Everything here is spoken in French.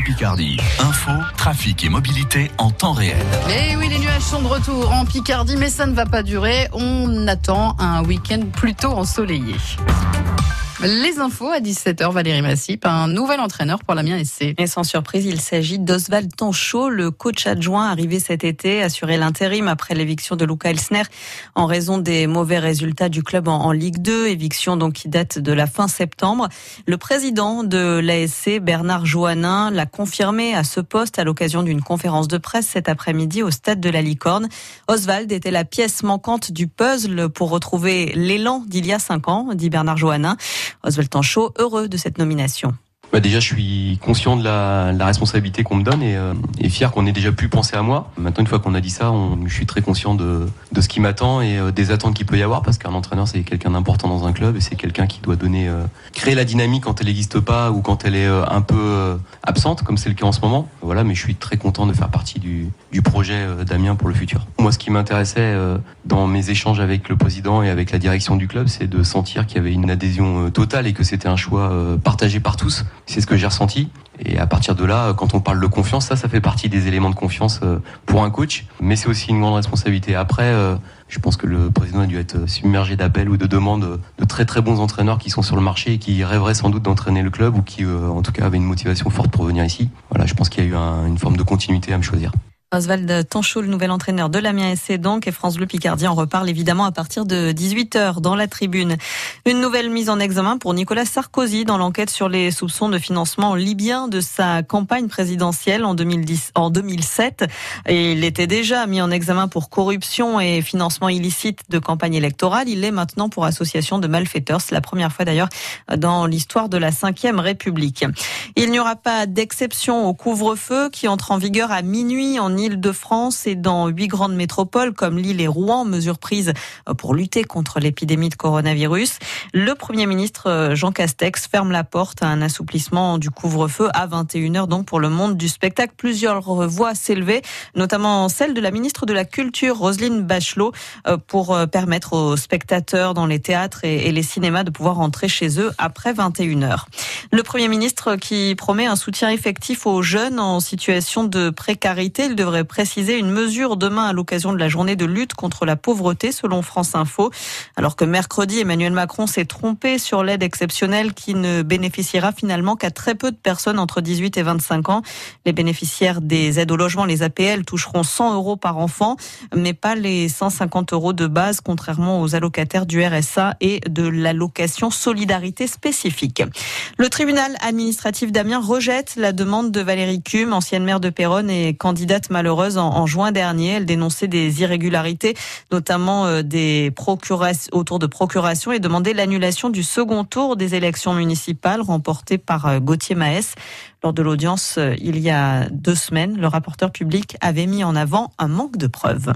Picardie. Info, trafic et mobilité en temps réel. Et oui, les nuages sont de retour en Picardie, mais ça ne va pas durer. On attend un week-end plutôt ensoleillé. Les infos à 17h, Valérie Massip, un nouvel entraîneur pour la mienne SC. Et sans surprise, il s'agit d'Oswald Tanchot, le coach adjoint arrivé cet été, assurer l'intérim après l'éviction de Luca Elsner en raison des mauvais résultats du club en, Ligue 2, éviction donc qui date de la fin septembre. Le président de l'ASC, Bernard Joannin, l'a confirmé à ce poste à l'occasion d'une conférence de presse cet après-midi au stade de la Licorne. Oswald était la pièce manquante du puzzle pour retrouver l'élan d'il y a cinq ans, dit Bernard Joannin. Oswald Tanchot, heureux de cette nomination. Bah déjà, je suis conscient de la, responsabilité qu'on me donne et, euh, et fier qu'on ait déjà pu penser à moi. Maintenant, une fois qu'on a dit ça, je suis très conscient de, ce qui m'attend et euh, des attentes qu'il peut y avoir parce qu'un entraîneur, c'est quelqu'un d'important dans un club et c'est quelqu'un qui doit donner, euh, créer la dynamique quand elle n'existe pas ou quand elle est un peu absente, comme c'est le cas en ce moment. Voilà, mais je suis très content de faire partie du, du projet d'Amiens pour le futur. Moi, ce qui m'intéressait dans mes échanges avec le président et avec la direction du club, c'est de sentir qu'il y avait une adhésion totale et que c'était un choix partagé par tous. C'est ce que j'ai ressenti. Et à partir de là, quand on parle de confiance, ça, ça fait partie des éléments de confiance euh, pour un coach. Mais c'est aussi une grande responsabilité. Après, euh, je pense que le président a dû être submergé d'appels ou de demandes de très très bons entraîneurs qui sont sur le marché et qui rêveraient sans doute d'entraîner le club ou qui, euh, en tout cas, avaient une motivation forte pour venir ici. Voilà, je pense qu'il y a eu une forme de continuité à me choisir. Oswald Tanchot, le nouvel entraîneur de l'Amiens SC donc, et France Bleu Picardie en reparle évidemment à partir de 18h dans la tribune. Une nouvelle mise en examen pour Nicolas Sarkozy dans l'enquête sur les soupçons de financement libyen de sa campagne présidentielle en 2010, en 2007. Et il était déjà mis en examen pour corruption et financement illicite de campagne électorale. Il l'est maintenant pour association de malfaiteurs. C'est la première fois d'ailleurs dans l'histoire de la Ve République. Il n'y aura pas d'exception au couvre-feu qui entre en vigueur à minuit en Île-de-France et dans huit grandes métropoles comme Lille et Rouen, mesures prises pour lutter contre l'épidémie de coronavirus. Le Premier ministre euh, Jean Castex ferme la porte à un assouplissement du couvre-feu à 21h donc pour le monde du spectacle. Plusieurs voix s'élevaient, notamment celle de la ministre de la Culture Roselyne Bachelot euh, pour euh, permettre aux spectateurs dans les théâtres et les cinémas de pouvoir rentrer chez eux après 21h. Le Premier ministre qui promet un soutien effectif aux jeunes en situation de précarité, il devrait préciser une mesure demain à l'occasion de la journée de lutte contre la pauvreté selon France Info. Alors que mercredi, Emmanuel Macron s'est trompé sur l'aide exceptionnelle qui ne bénéficiera finalement qu'à très peu de personnes entre 18 et 25 ans. Les bénéficiaires des aides au logement, les APL, toucheront 100 euros par enfant, mais pas les 150 euros de base, contrairement aux allocataires du RSA et de l'allocation solidarité spécifique. Le tribunal administratif d'Amiens rejette la demande de Valérie Cum, ancienne maire de Péronne et candidate malheureuse en, juin dernier. Elle dénonçait des irrégularités, notamment euh, des procurations autour de procuration et demandait l'annulation du second tour des élections municipales remportées par euh, Gauthier Maes. Lors de l'audience euh, il y a deux semaines, le rapporteur public avait mis en avant un manque de preuves.